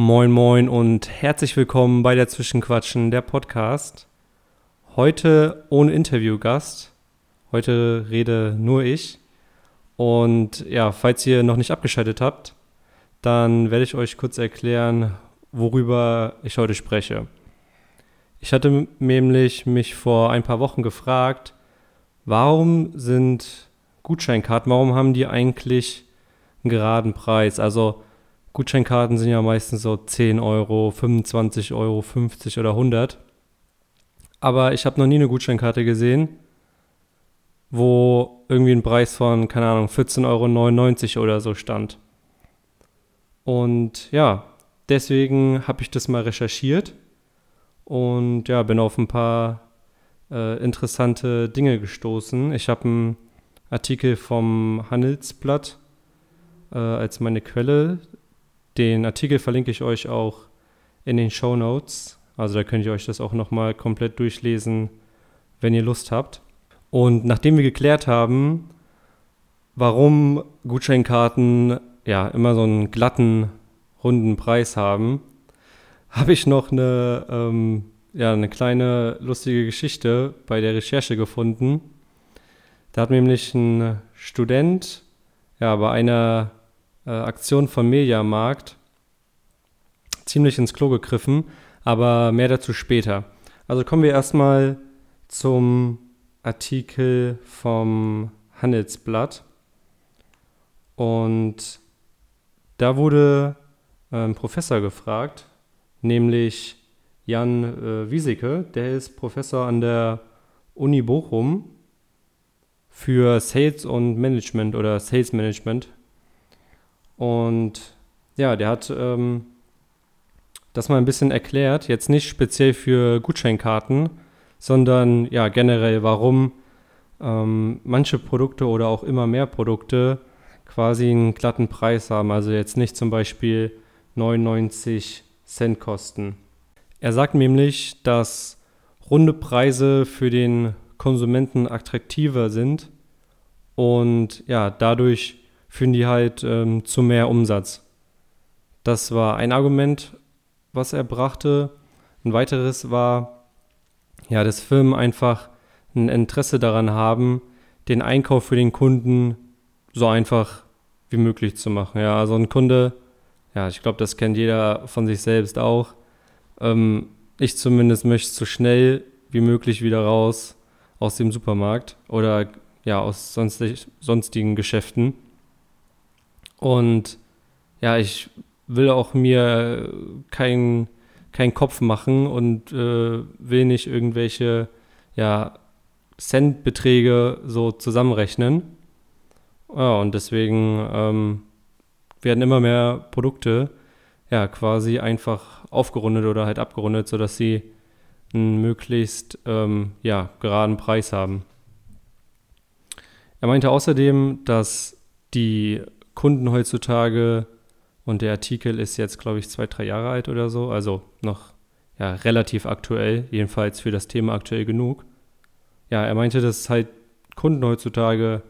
Moin moin und herzlich willkommen bei der Zwischenquatschen, der Podcast. Heute ohne Interviewgast. Heute rede nur ich. Und ja, falls ihr noch nicht abgeschaltet habt, dann werde ich euch kurz erklären, worüber ich heute spreche. Ich hatte nämlich mich vor ein paar Wochen gefragt, warum sind Gutscheinkarten, warum haben die eigentlich einen geraden Preis? Also Gutscheinkarten sind ja meistens so 10 Euro, 25 Euro, 50 oder 100. Aber ich habe noch nie eine Gutscheinkarte gesehen, wo irgendwie ein Preis von, keine Ahnung, 14,99 Euro oder so stand. Und ja, deswegen habe ich das mal recherchiert und ja, bin auf ein paar äh, interessante Dinge gestoßen. Ich habe einen Artikel vom Handelsblatt äh, als meine Quelle. Den Artikel verlinke ich euch auch in den Show Notes. Also da könnt ihr euch das auch nochmal komplett durchlesen, wenn ihr Lust habt. Und nachdem wir geklärt haben, warum Gutscheinkarten ja immer so einen glatten, runden Preis haben, habe ich noch eine, ähm, ja, eine kleine lustige Geschichte bei der Recherche gefunden. Da hat nämlich ein Student ja, bei einer äh, Aktion von Mediamarkt ziemlich ins Klo gegriffen, aber mehr dazu später. Also kommen wir erstmal zum Artikel vom Handelsblatt. Und da wurde ein Professor gefragt, nämlich Jan äh, Wieseke, der ist Professor an der Uni Bochum für Sales und Management oder Sales Management. Und ja, der hat ähm, das mal ein bisschen erklärt, jetzt nicht speziell für Gutscheinkarten, sondern ja generell, warum ähm, manche Produkte oder auch immer mehr Produkte quasi einen glatten Preis haben. Also jetzt nicht zum Beispiel 99 Cent kosten. Er sagt nämlich, dass runde Preise für den Konsumenten attraktiver sind und ja, dadurch führen die halt ähm, zu mehr Umsatz. Das war ein Argument, was er brachte. Ein weiteres war, ja, dass Firmen einfach ein Interesse daran haben, den Einkauf für den Kunden so einfach wie möglich zu machen. Ja, also ein Kunde ja, ich glaube, das kennt jeder von sich selbst auch. Ähm, ich zumindest möchte so schnell wie möglich wieder raus aus dem Supermarkt oder ja, aus sonstig, sonstigen Geschäften. Und ja, ich will auch mir keinen kein Kopf machen und äh, will nicht irgendwelche ja, Centbeträge so zusammenrechnen. Ja, und deswegen ähm, werden immer mehr Produkte ja quasi einfach aufgerundet oder halt abgerundet, sodass sie einen möglichst ähm, ja, geraden Preis haben. Er meinte außerdem, dass die Kunden heutzutage, und der Artikel ist jetzt, glaube ich, zwei, drei Jahre alt oder so, also noch ja, relativ aktuell, jedenfalls für das Thema aktuell genug. Ja, er meinte, dass halt Kunden heutzutage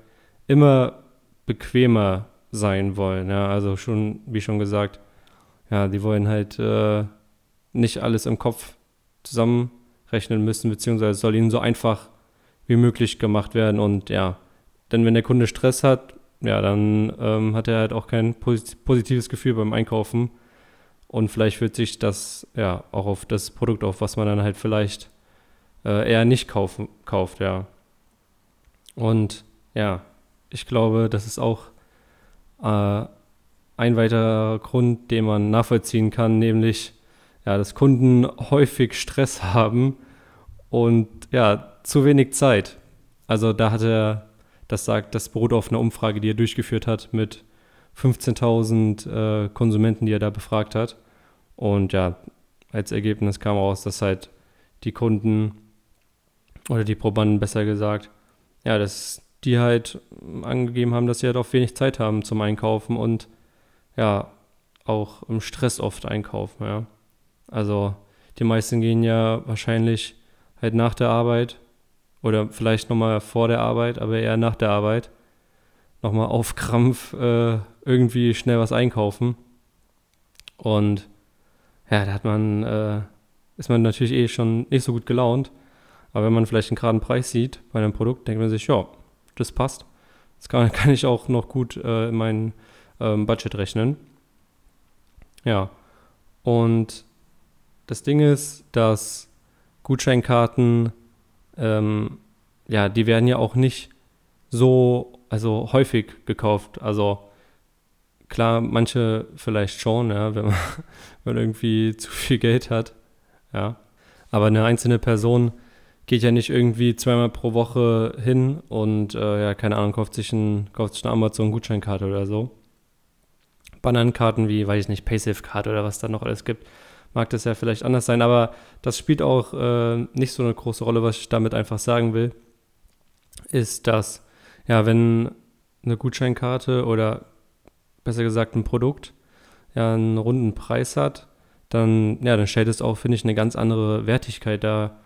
immer bequemer sein wollen. Ja, also schon, wie schon gesagt, ja, die wollen halt äh, nicht alles im Kopf zusammenrechnen müssen, beziehungsweise soll ihnen so einfach wie möglich gemacht werden. Und ja, denn wenn der Kunde Stress hat, ja, dann ähm, hat er halt auch kein positives Gefühl beim Einkaufen. Und vielleicht wird sich das ja auch auf das Produkt auf, was man dann halt vielleicht äh, eher nicht kaufen, kauft, ja. Und ja, ich glaube, das ist auch äh, ein weiterer Grund, den man nachvollziehen kann, nämlich ja, dass Kunden häufig Stress haben und ja, zu wenig Zeit. Also da hat er, das sagt, das beruht auf einer Umfrage, die er durchgeführt hat mit 15.000 äh, Konsumenten, die er da befragt hat. Und ja, als Ergebnis kam raus, dass halt die Kunden oder die Probanden besser gesagt, ja, dass die halt angegeben haben, dass sie halt auch wenig Zeit haben zum Einkaufen und ja, auch im Stress oft einkaufen, ja. Also die meisten gehen ja wahrscheinlich halt nach der Arbeit oder vielleicht nochmal vor der Arbeit, aber eher nach der Arbeit nochmal auf Krampf äh, irgendwie schnell was einkaufen. Und ja, da hat man, äh, ist man natürlich eh schon nicht so gut gelaunt. Aber wenn man vielleicht einen geraden Preis sieht bei einem Produkt, denkt man sich, ja, das passt. Das kann, kann ich auch noch gut äh, in mein ähm, Budget rechnen. Ja. Und das Ding ist, dass Gutscheinkarten, ähm, ja, die werden ja auch nicht so, also häufig gekauft. Also klar, manche vielleicht schon, ja, wenn man, wenn man irgendwie zu viel Geld hat, ja. Aber eine einzelne Person geht ja nicht irgendwie zweimal pro Woche hin und äh, ja, keine Ahnung, kauft sich, ein, kauft sich eine Amazon-Gutscheinkarte oder so. Bananenkarten wie, weiß ich nicht, Paysafe-Card oder was da noch alles gibt, mag das ja vielleicht anders sein, aber das spielt auch äh, nicht so eine große Rolle, was ich damit einfach sagen will, ist, dass, ja, wenn eine Gutscheinkarte oder besser gesagt ein Produkt ja einen runden Preis hat, dann, ja, dann stellt es auch, finde ich, eine ganz andere Wertigkeit dar.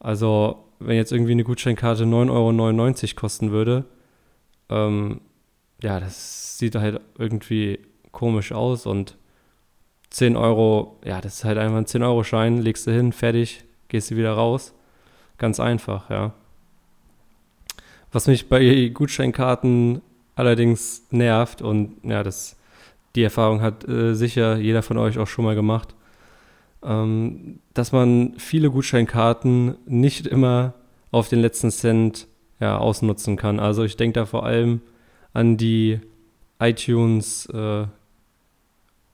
Also, wenn jetzt irgendwie eine Gutscheinkarte 9,99 Euro kosten würde, ähm, ja, das sieht halt irgendwie komisch aus und 10 Euro, ja, das ist halt einfach ein 10-Euro-Schein, legst du hin, fertig, gehst du wieder raus. Ganz einfach, ja. Was mich bei Gutscheinkarten allerdings nervt und ja, das, die Erfahrung hat äh, sicher jeder von euch auch schon mal gemacht, ähm, dass man viele Gutscheinkarten nicht immer auf den letzten Cent ja, ausnutzen kann. Also ich denke da vor allem an die iTunes äh,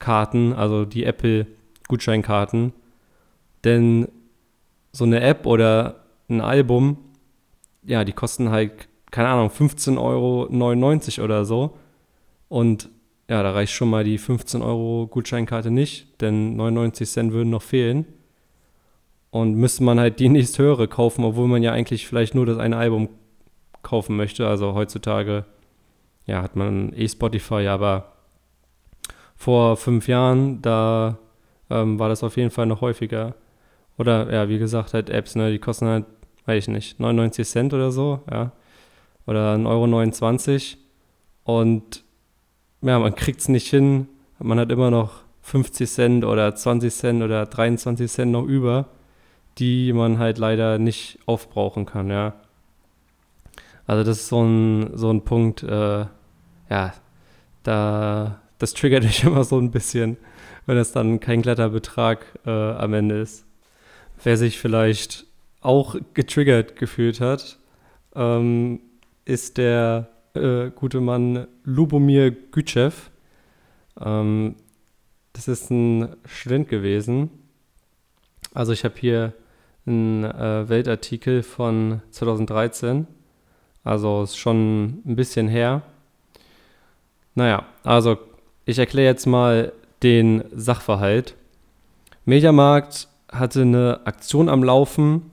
Karten, also die Apple Gutscheinkarten. Denn so eine App oder ein Album, ja, die kosten halt, keine Ahnung, 15,99 Euro oder so. Und ja, da reicht schon mal die 15 Euro Gutscheinkarte nicht, denn 99 Cent würden noch fehlen. Und müsste man halt die nächst höhere kaufen, obwohl man ja eigentlich vielleicht nur das eine Album kaufen möchte. Also heutzutage, ja, hat man eh Spotify, aber vor fünf Jahren, da ähm, war das auf jeden Fall noch häufiger. Oder ja, wie gesagt, halt Apps, ne, die kosten halt, weiß ich nicht, 99 Cent oder so, ja. Oder 1,29 Euro. Und ja, man kriegt es nicht hin. Man hat immer noch 50 Cent oder 20 Cent oder 23 Cent noch über, die man halt leider nicht aufbrauchen kann, ja. Also das ist so ein, so ein Punkt, äh, ja, da, das triggert mich immer so ein bisschen, wenn es dann kein glatter Betrag äh, am Ende ist. Wer sich vielleicht auch getriggert gefühlt hat, ähm, ist der äh, gute Mann Lubomir Gütschew. Ähm, das ist ein Student gewesen. Also ich habe hier einen äh, Weltartikel von 2013. Also ist schon ein bisschen her. Naja, also ich erkläre jetzt mal den Sachverhalt. Mediamarkt hatte eine Aktion am Laufen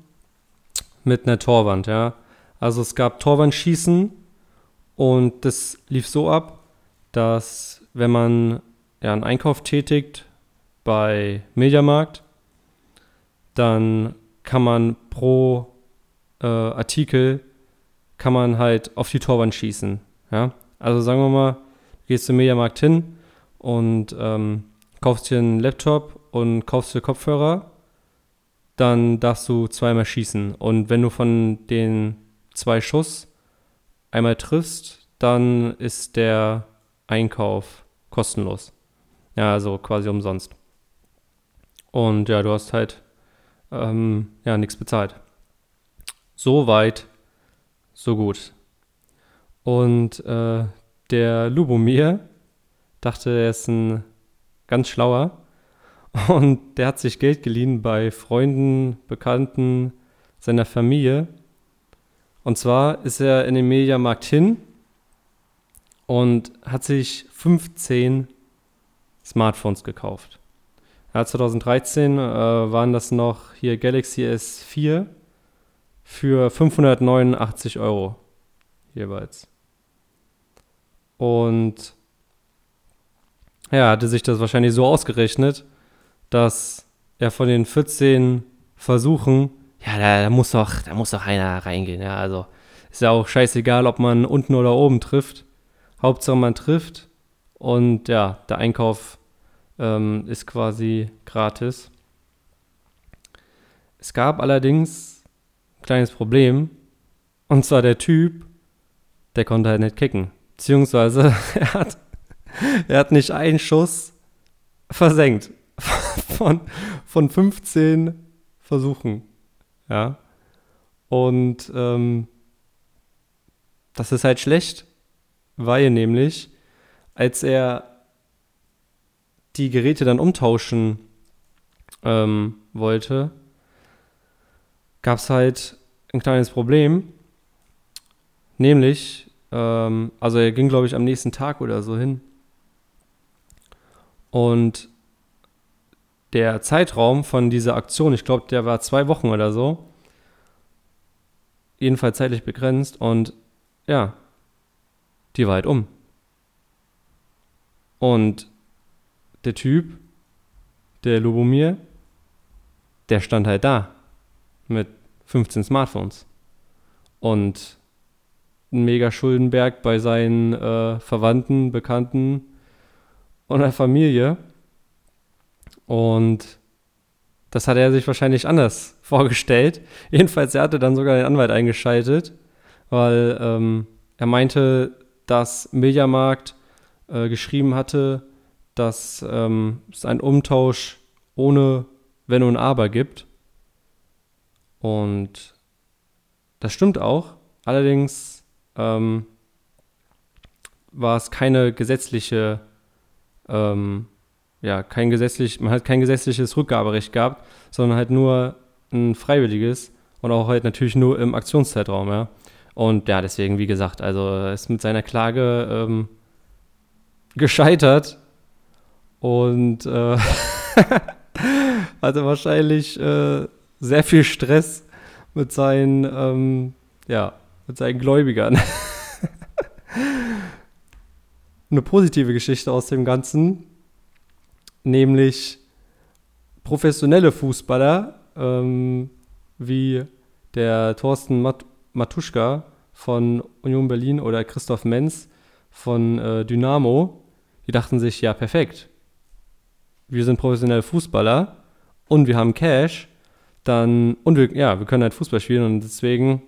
mit einer Torwand, ja. Also es gab Torwandschießen und das lief so ab, dass wenn man ja, einen Einkauf tätigt bei Mediamarkt, dann kann man pro äh, Artikel kann man halt auf die Torwand schießen. Ja? Also sagen wir mal, du gehst zum Mediamarkt hin und ähm, kaufst dir einen Laptop und kaufst dir Kopfhörer, dann darfst du zweimal schießen. Und wenn du von den zwei Schuss einmal triffst, dann ist der Einkauf kostenlos. Ja, also quasi umsonst. Und ja, du hast halt ähm, ja nichts bezahlt. So weit, so gut. Und äh, der Lubomir dachte, er ist ein ganz schlauer und der hat sich Geld geliehen bei Freunden, Bekannten, seiner Familie und zwar ist er in den Mediamarkt hin und hat sich 15 Smartphones gekauft. Ja, 2013 äh, waren das noch hier Galaxy S4 für 589 Euro jeweils. Und ja, hatte sich das wahrscheinlich so ausgerechnet, dass er von den 14 Versuchen ja, da, da, muss doch, da muss doch einer reingehen. Ja, also ist ja auch scheißegal, ob man unten oder oben trifft. Hauptsache man trifft und ja, der Einkauf ähm, ist quasi gratis. Es gab allerdings ein kleines Problem. Und zwar der Typ, der konnte halt nicht kicken. Beziehungsweise er hat, er hat nicht einen Schuss versenkt. Von, von 15 Versuchen. Ja. Und ähm, das ist halt schlecht, weil nämlich, als er die Geräte dann umtauschen ähm, wollte, gab es halt ein kleines Problem. Nämlich, ähm, also er ging, glaube ich, am nächsten Tag oder so hin. Und der Zeitraum von dieser Aktion, ich glaube, der war zwei Wochen oder so, jedenfalls zeitlich begrenzt und ja, die war halt um. Und der Typ, der Lubomir, der stand halt da mit 15 Smartphones und ein mega Schuldenberg bei seinen äh, Verwandten, Bekannten und der Familie. Und das hat er sich wahrscheinlich anders vorgestellt. Jedenfalls, er hatte dann sogar den Anwalt eingeschaltet, weil ähm, er meinte, dass Mediamarkt äh, geschrieben hatte, dass ähm, es einen Umtausch ohne Wenn und Aber gibt. Und das stimmt auch. Allerdings ähm, war es keine gesetzliche, ähm, ja, kein gesetzlich, man hat kein gesetzliches Rückgaberecht gehabt, sondern halt nur ein freiwilliges und auch halt natürlich nur im Aktionszeitraum, ja. Und ja, deswegen, wie gesagt, also ist mit seiner Klage ähm, gescheitert und äh, hatte wahrscheinlich äh, sehr viel Stress mit seinen, ähm, ja, mit seinen Gläubigern. Eine positive Geschichte aus dem Ganzen, nämlich professionelle Fußballer ähm, wie der Thorsten Mat Matuschka von Union Berlin oder Christoph Menz von äh, Dynamo, die dachten sich, ja, perfekt. Wir sind professionelle Fußballer und wir haben Cash, dann, und wir, ja, wir können halt Fußball spielen und deswegen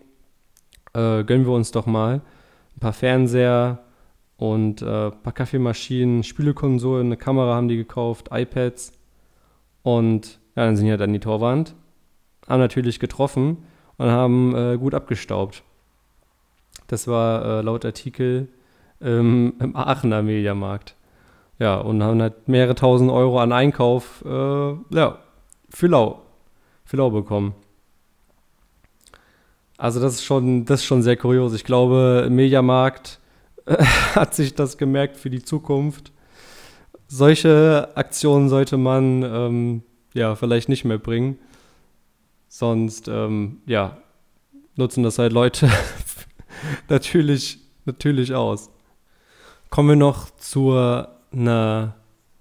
äh, gönnen wir uns doch mal ein paar Fernseher und äh, ein paar Kaffeemaschinen, Spielekonsolen, eine Kamera haben die gekauft, iPads und ja, dann sind die halt an die Torwand, haben natürlich getroffen und haben äh, gut abgestaubt. Das war äh, laut Artikel ähm, im Aachener Mediamarkt. Ja, und haben halt mehrere tausend Euro an Einkauf äh, ja, für lau, für lau bekommen. Also das ist schon, das ist schon sehr kurios. Ich glaube, Mediamarkt äh, hat sich das gemerkt für die Zukunft. Solche Aktionen sollte man ähm, ja vielleicht nicht mehr bringen. Sonst, ähm, ja, nutzen das halt Leute natürlich, natürlich aus. Kommen wir noch zu einer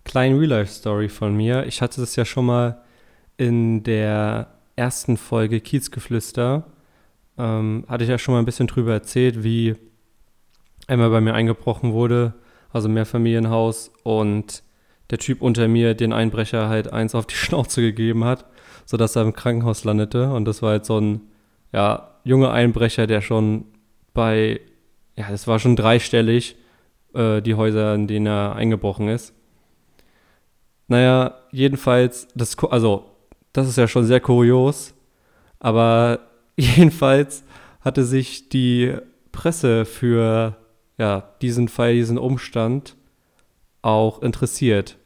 kleinen Real-Life-Story von mir. Ich hatte das ja schon mal in der ersten Folge Kiezgeflüster. Ähm, hatte ich ja schon mal ein bisschen drüber erzählt, wie einmal bei mir eingebrochen wurde, also Mehrfamilienhaus, und der Typ unter mir den Einbrecher halt eins auf die Schnauze gegeben hat sodass er im Krankenhaus landete. Und das war halt so ein ja, junger Einbrecher, der schon bei, ja, das war schon dreistellig, äh, die Häuser, in denen er eingebrochen ist. Naja, jedenfalls, das, also, das ist ja schon sehr kurios, aber jedenfalls hatte sich die Presse für ja, diesen Fall, diesen Umstand auch interessiert.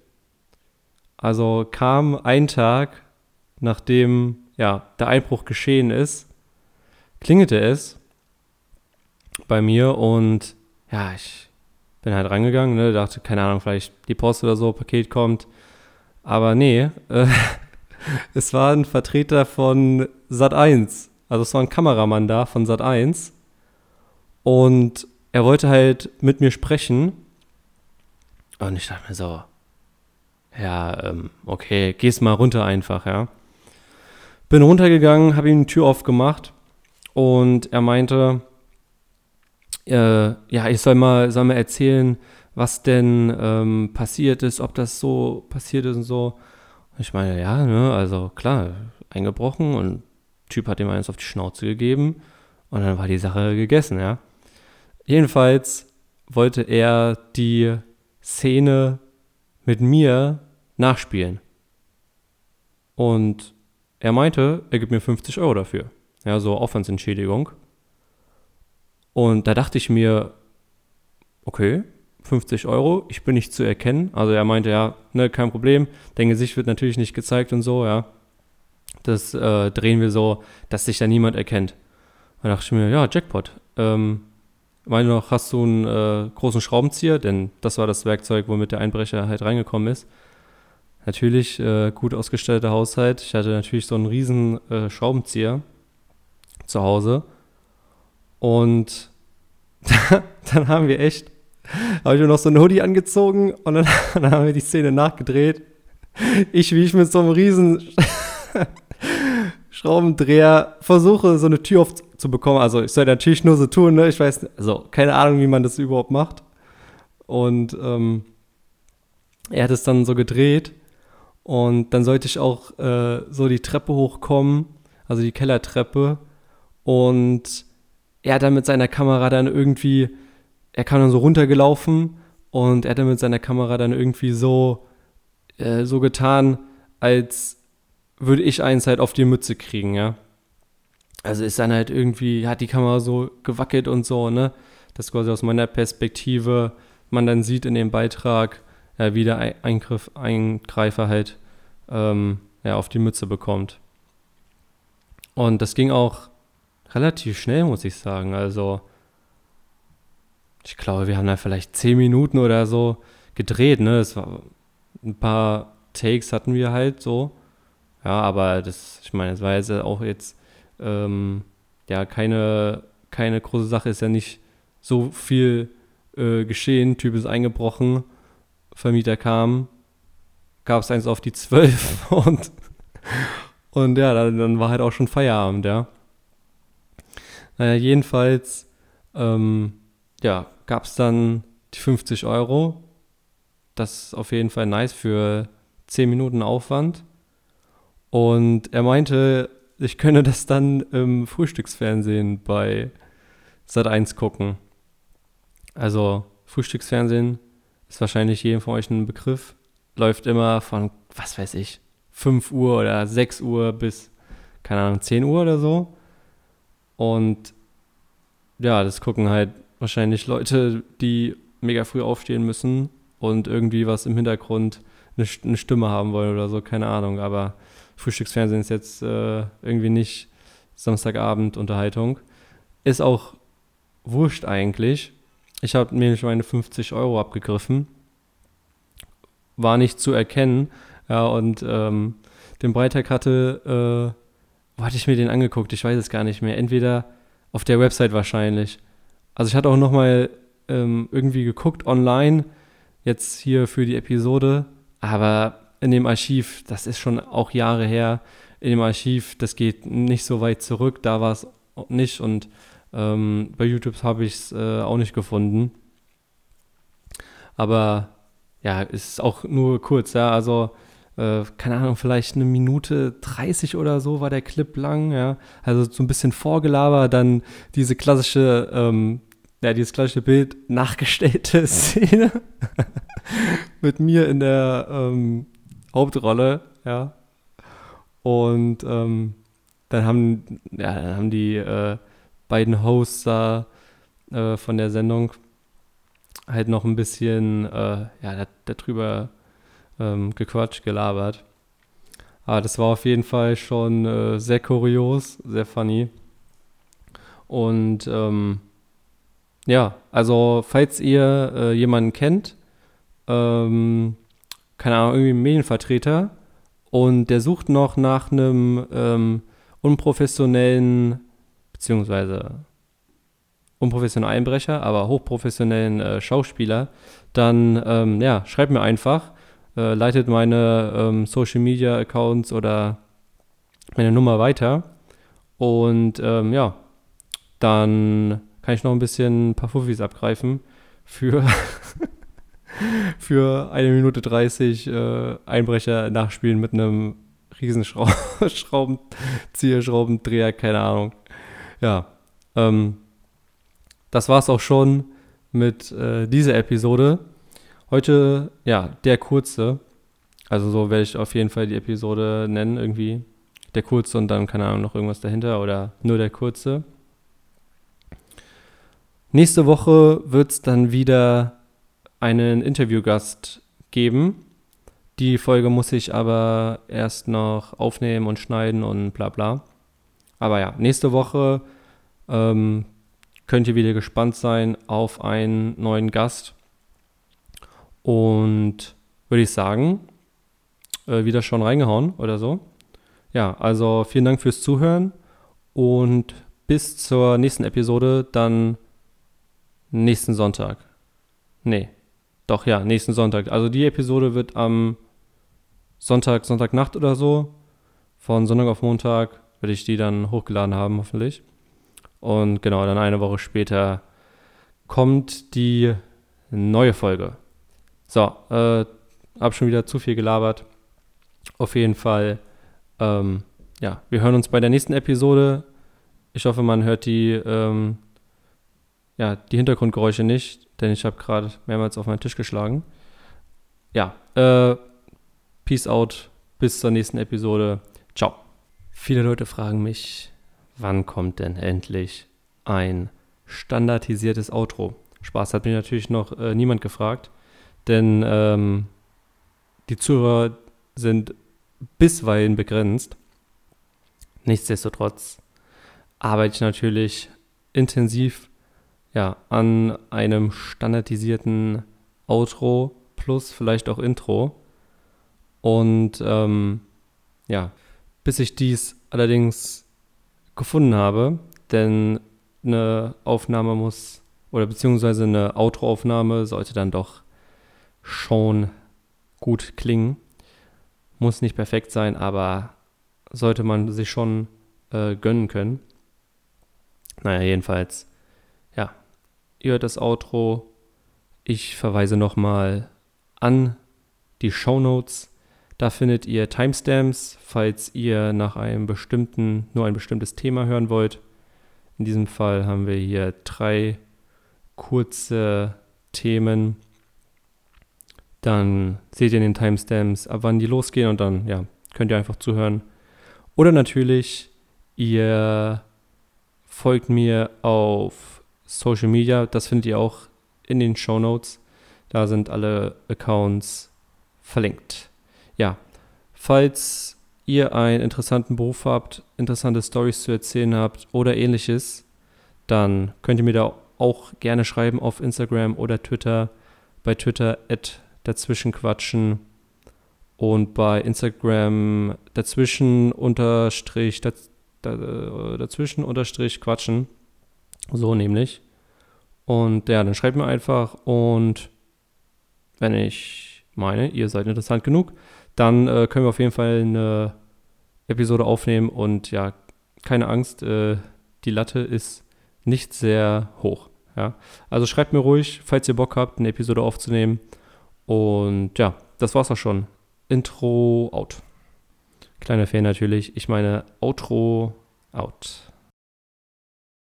Also kam ein Tag nachdem ja, der Einbruch geschehen ist, klingelte es bei mir und ja, ich bin halt rangegangen, ne, dachte, keine Ahnung, vielleicht die Post oder so, Paket kommt. Aber nee, äh, es war ein Vertreter von Sat1. Also es war ein Kameramann da von Sat1. Und er wollte halt mit mir sprechen. Und ich dachte mir so, ja, ähm, okay, gehst mal runter einfach, ja. Bin runtergegangen, habe ihm die Tür aufgemacht und er meinte, äh, ja, ich soll mal, soll mal erzählen, was denn ähm, passiert ist, ob das so passiert ist und so. Und ich meine, ja, ne, also klar, eingebrochen und Typ hat ihm eins auf die Schnauze gegeben und dann war die Sache gegessen, ja. Jedenfalls wollte er die Szene mit mir nachspielen. Und er meinte, er gibt mir 50 Euro dafür. Ja, so Aufwandsentschädigung. Und da dachte ich mir, okay, 50 Euro, ich bin nicht zu erkennen. Also er meinte, ja, ne, kein Problem. Dein Gesicht wird natürlich nicht gezeigt und so, ja. Das äh, drehen wir so, dass sich da niemand erkennt. Da dachte ich mir, ja, Jackpot. Ähm, meine noch, hast du einen äh, großen Schraubenzieher? Denn das war das Werkzeug, womit der Einbrecher halt reingekommen ist. Natürlich äh, gut ausgestatteter Haushalt. Ich hatte natürlich so einen riesen äh, Schraubenzieher zu Hause. Und dann haben wir echt, habe ich mir noch so ein Hoodie angezogen und dann, dann haben wir die Szene nachgedreht. Ich, wie ich mit so einem riesen Schraubendreher versuche, so eine Tür aufzubekommen. Also ich soll natürlich nur so tun, ne? Ich weiß, also keine Ahnung, wie man das überhaupt macht. Und ähm, er hat es dann so gedreht und dann sollte ich auch äh, so die Treppe hochkommen, also die Kellertreppe. Und er hat dann mit seiner Kamera dann irgendwie, er kam dann so runtergelaufen und er hat dann mit seiner Kamera dann irgendwie so, äh, so getan, als würde ich eins halt auf die Mütze kriegen, ja. Also ist dann halt irgendwie, hat die Kamera so gewackelt und so, ne? Das quasi aus meiner Perspektive man dann sieht in dem Beitrag, ja, wie der Eingriff, Eingreifer halt ähm, ja, auf die Mütze bekommt. Und das ging auch relativ schnell, muss ich sagen. Also, ich glaube, wir haben da vielleicht zehn Minuten oder so gedreht, ne? Es war ein paar Takes hatten wir halt so. Ja, aber das, ich meine, es war jetzt auch jetzt ähm, ja keine, keine große Sache, ist ja nicht so viel äh, geschehen. Typ ist eingebrochen, Vermieter kam, gab es eins auf die 12 und, und ja, dann, dann, war halt auch schon Feierabend, ja. Naja, jedenfalls, ähm, ja, gab es dann die 50 Euro. Das ist auf jeden Fall nice für 10 Minuten Aufwand. Und er meinte, ich könne das dann im Frühstücksfernsehen bei Sat1 gucken. Also Frühstücksfernsehen ist wahrscheinlich jedem von euch ein Begriff. Läuft immer von, was weiß ich, 5 Uhr oder 6 Uhr bis, keine Ahnung, 10 Uhr oder so. Und ja, das gucken halt wahrscheinlich Leute, die mega früh aufstehen müssen und irgendwie was im Hintergrund eine, eine Stimme haben wollen oder so, keine Ahnung. Aber Frühstücksfernsehen ist jetzt äh, irgendwie nicht Samstagabend Unterhaltung. Ist auch wurscht eigentlich. Ich habe mir nicht meine 50 Euro abgegriffen. War nicht zu erkennen. Ja, und ähm, den Breitag hatte, äh, wo hatte ich mir den angeguckt? Ich weiß es gar nicht mehr. Entweder auf der Website wahrscheinlich. Also ich hatte auch nochmal ähm, irgendwie geguckt online, jetzt hier für die Episode. Aber in dem Archiv, das ist schon auch Jahre her, in dem Archiv, das geht nicht so weit zurück, da war es nicht und ähm, bei YouTube habe ich es äh, auch nicht gefunden. Aber ja, ist auch nur kurz, ja, also äh, keine Ahnung, vielleicht eine Minute 30 oder so war der Clip lang, ja. Also so ein bisschen vorgelabert, dann diese klassische, ähm, ja, dieses klassische Bild, nachgestellte Szene mit mir in der ähm, Hauptrolle, ja. Und ähm, dann haben, ja, dann haben die äh, beiden Hosts da äh, von der Sendung halt noch ein bisschen äh, ja, darüber ähm, gequatscht, gelabert. Aber das war auf jeden Fall schon äh, sehr kurios, sehr funny. Und ähm, ja, also falls ihr äh, jemanden kennt, ähm, keine Ahnung, irgendwie Medienvertreter und der sucht noch nach einem ähm, unprofessionellen, beziehungsweise unprofessionellen Einbrecher, aber hochprofessionellen äh, Schauspieler, dann ähm, ja, schreibt mir einfach, äh, leitet meine ähm, Social Media Accounts oder meine Nummer weiter und ähm, ja, dann kann ich noch ein bisschen ein paar Fuffis abgreifen für für eine Minute 30 äh, Einbrecher nachspielen mit einem riesen Schraubenzieher, Schraubendreher, keine Ahnung. Ja, ähm, das war's auch schon mit äh, dieser Episode. Heute, ja, der kurze. Also so werde ich auf jeden Fall die Episode nennen, irgendwie. Der kurze und dann, keine Ahnung, noch irgendwas dahinter oder nur der kurze. Nächste Woche wird es dann wieder einen Interviewgast geben. Die Folge muss ich aber erst noch aufnehmen und schneiden und bla bla. Aber ja, nächste Woche ähm, könnt ihr wieder gespannt sein auf einen neuen Gast. Und würde ich sagen, äh, wieder schon reingehauen oder so. Ja, also vielen Dank fürs Zuhören und bis zur nächsten Episode dann nächsten Sonntag. Nee, doch ja, nächsten Sonntag. Also die Episode wird am Sonntag, Sonntagnacht oder so. Von Sonntag auf Montag werde ich die dann hochgeladen haben, hoffentlich. Und genau, dann eine Woche später kommt die neue Folge. So, äh, hab schon wieder zu viel gelabert. Auf jeden Fall, ähm, ja, wir hören uns bei der nächsten Episode. Ich hoffe, man hört die, ähm, ja, die Hintergrundgeräusche nicht, denn ich habe gerade mehrmals auf meinen Tisch geschlagen. Ja, äh, Peace out. Bis zur nächsten Episode. Ciao. Viele Leute fragen mich, wann kommt denn endlich ein standardisiertes Outro? Spaß hat mich natürlich noch äh, niemand gefragt, denn ähm, die Zuhörer sind bisweilen begrenzt. Nichtsdestotrotz arbeite ich natürlich intensiv ja, an einem standardisierten Outro plus vielleicht auch Intro. Und ähm, ja, bis ich dies allerdings gefunden habe, denn eine Aufnahme muss, oder beziehungsweise eine Outro-Aufnahme sollte dann doch schon gut klingen. Muss nicht perfekt sein, aber sollte man sich schon äh, gönnen können. Naja, jedenfalls, ihr hört das Outro. Ich verweise nochmal an die Show Notes da findet ihr Timestamps, falls ihr nach einem bestimmten, nur ein bestimmtes Thema hören wollt. In diesem Fall haben wir hier drei kurze Themen. Dann seht ihr in den Timestamps, ab wann die losgehen und dann ja, könnt ihr einfach zuhören. Oder natürlich, ihr folgt mir auf Social Media, das findet ihr auch in den Show Notes. Da sind alle Accounts verlinkt ja, falls ihr einen interessanten Beruf habt, interessante Stories zu erzählen habt oder ähnliches, dann könnt ihr mir da auch gerne schreiben auf Instagram oder Twitter. Bei Twitter at dazwischenquatschen und bei Instagram dazwischen unterstrich daz, dazwischen unterstrich quatschen. So nämlich. Und ja, dann schreibt mir einfach und wenn ich meine, ihr seid interessant genug, dann äh, können wir auf jeden Fall eine Episode aufnehmen und ja, keine Angst, äh, die Latte ist nicht sehr hoch. Ja? Also schreibt mir ruhig, falls ihr Bock habt, eine Episode aufzunehmen. Und ja, das war's auch schon. Intro out. Kleiner Fehler natürlich. Ich meine Outro out.